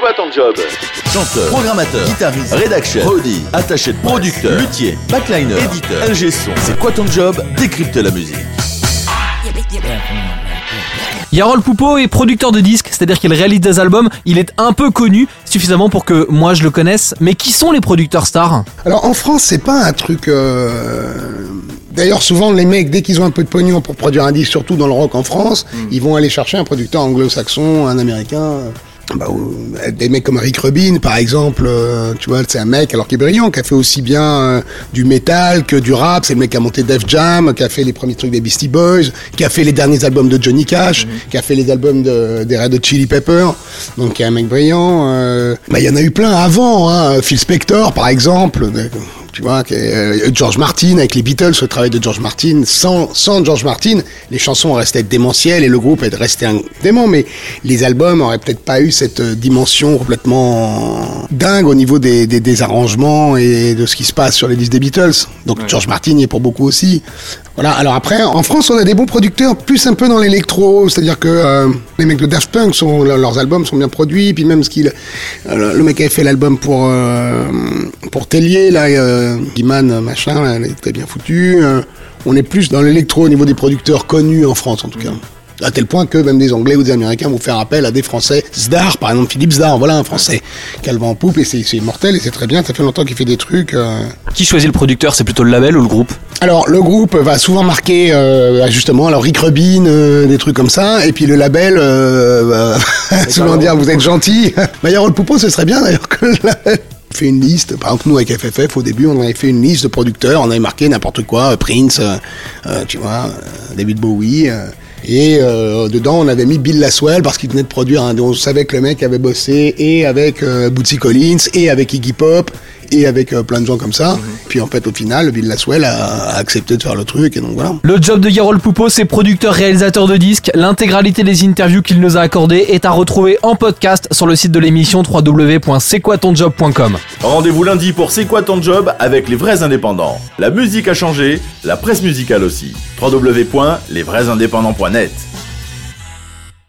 quoi ton job Chanteur, programmateur, guitariste, rédaction, prodi, attaché de producteur, luthier, backliner, éditeur, LG son. C'est quoi ton job Décrypte la musique. Yarol Poupeau est producteur de disques, c'est-à-dire qu'il réalise des albums. Il est un peu connu, suffisamment pour que moi je le connaisse. Mais qui sont les producteurs stars Alors en France, c'est pas un truc. euh, D'ailleurs, souvent, les mecs, dès qu'ils ont un peu de pognon pour produire un disque, surtout dans le rock en France, ils vont aller chercher un producteur anglo-saxon, un américain. Euh, Bah, des mecs comme Rick Rubin, par exemple, euh, tu vois, c'est un mec, alors qu'il est brillant, qui a fait aussi bien euh, du métal que du rap. C'est le mec qui a monté Def Jam, qui a fait les premiers trucs des Beastie Boys, qui a fait les derniers albums de Johnny Cash, qui a fait les albums de, des Red Hot Chili Peppers. Donc, qui est un mec brillant. euh. Bah, il y en a eu plein avant, hein. Phil Spector, par exemple. Tu vois, euh, George Martin avec les Beatles, le travail de George Martin. Sans, sans George Martin, les chansons restaient démentielles et le groupe est resté un dément, mais les albums auraient peut-être pas eu cette euh, dimension complètement dingue au niveau des, des, des arrangements et de ce qui se passe sur les disques des Beatles. Donc George Martin y est pour beaucoup aussi. Voilà. Alors après, en France, on a des bons producteurs, plus un peu dans l'électro, c'est-à-dire que euh, les mecs de Daft Punk sont leurs albums sont bien produits, puis même ce qu'il, euh, le mec avait fait l'album pour euh, pour Tellier là, euh, Guiman machin, là, il était bien foutu. euh, on est plus dans l'électro au niveau des producteurs connus en France en tout cas. À tel point que même des Anglais ou des Américains vont faire appel à des Français. Zdar, par exemple, Philippe Zdar, voilà un Français qui a le vent en poupe et c'est mortel et c'est très bien. Ça fait longtemps qu'il fait des trucs. euh, Qui choisit le producteur C'est plutôt le label ou le groupe? Alors le groupe va souvent marquer euh, justement alors Rick Rubin euh, des trucs comme ça et puis le label euh, va souvent dire vous êtes gentil. D'ailleurs le Poupeau ce serait bien d'ailleurs que le label fait une liste. Par exemple nous avec FFF au début on avait fait une liste de producteurs, on avait marqué n'importe quoi, euh, Prince, euh, euh, tu vois, David Bowie. et dedans, on avait mis Bill Laswell parce qu'il venait de produire. On savait que le mec avait bossé et avec Bootsy Collins et avec Iggy Pop et avec euh, plein de gens comme ça. Puis en fait, au final, Bill Laswell a, a accepté de faire le truc et donc voilà. Le job de Yarol Poupeau, c'est producteur-réalisateur de disques. L'intégralité des interviews qu'il nous a accordées est à retrouver en podcast sur le site de l'émission www.c'estquoitonjob.com. Rendez-vous lundi pour C'est quoi ton job avec les vrais indépendants. La musique a changé, la presse musicale aussi. www.lesvraisindépendants.net